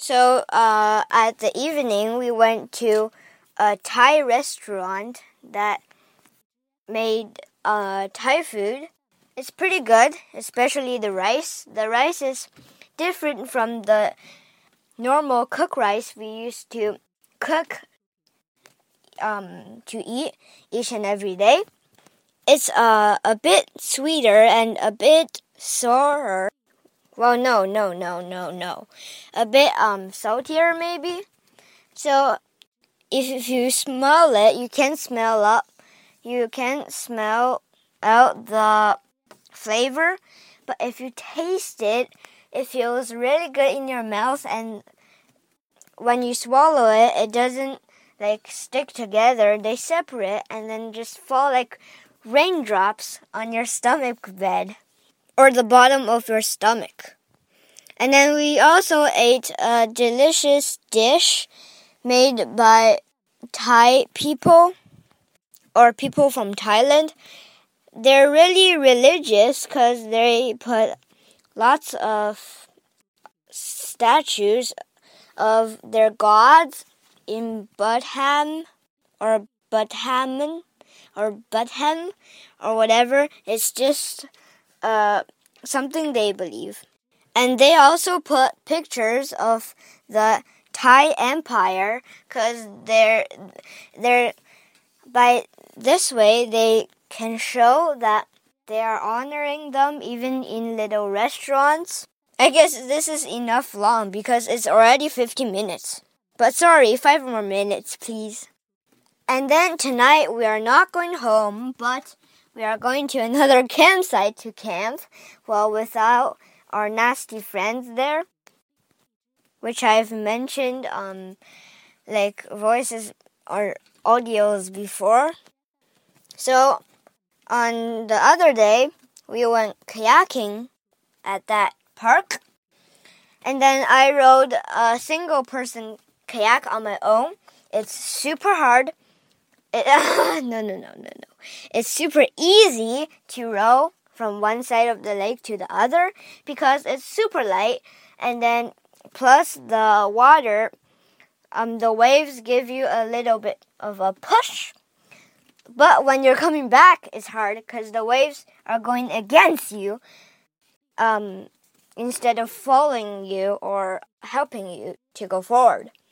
So uh, at the evening, we went to a Thai restaurant that made uh, Thai food. It's pretty good, especially the rice. The rice is different from the normal cook rice we used to cook um, to eat each and every day. It's uh, a bit sweeter and a bit sourer well, no, no, no, no, no. A bit um saltier maybe. So if, if you smell it, you can smell up. You can smell out the flavor, but if you taste it, it feels really good in your mouth and when you swallow it, it doesn't like stick together. They separate and then just fall like raindrops on your stomach bed or the bottom of your stomach. And then we also ate a delicious dish made by Thai people or people from Thailand. They're really religious because they put lots of statues of their gods in Budham or Budhaman or Budham or whatever. It's just uh, something they believe. And they also put pictures of the Thai Empire because they're they're by this way they can show that they are honoring them even in little restaurants. I guess this is enough long because it's already 50 minutes. But sorry, 5 more minutes, please. And then tonight we are not going home, but we are going to another campsite to camp. Well, without our nasty friends there, which I've mentioned um like voices or audios before. So on the other day, we went kayaking at that park. And then I rode a single person kayak on my own. It's super hard. It, no, no, no, no, no. It's super easy to row from one side of the lake to the other because it's super light. And then plus the water um the waves give you a little bit of a push. But when you're coming back it's hard because the waves are going against you um instead of following you or helping you to go forward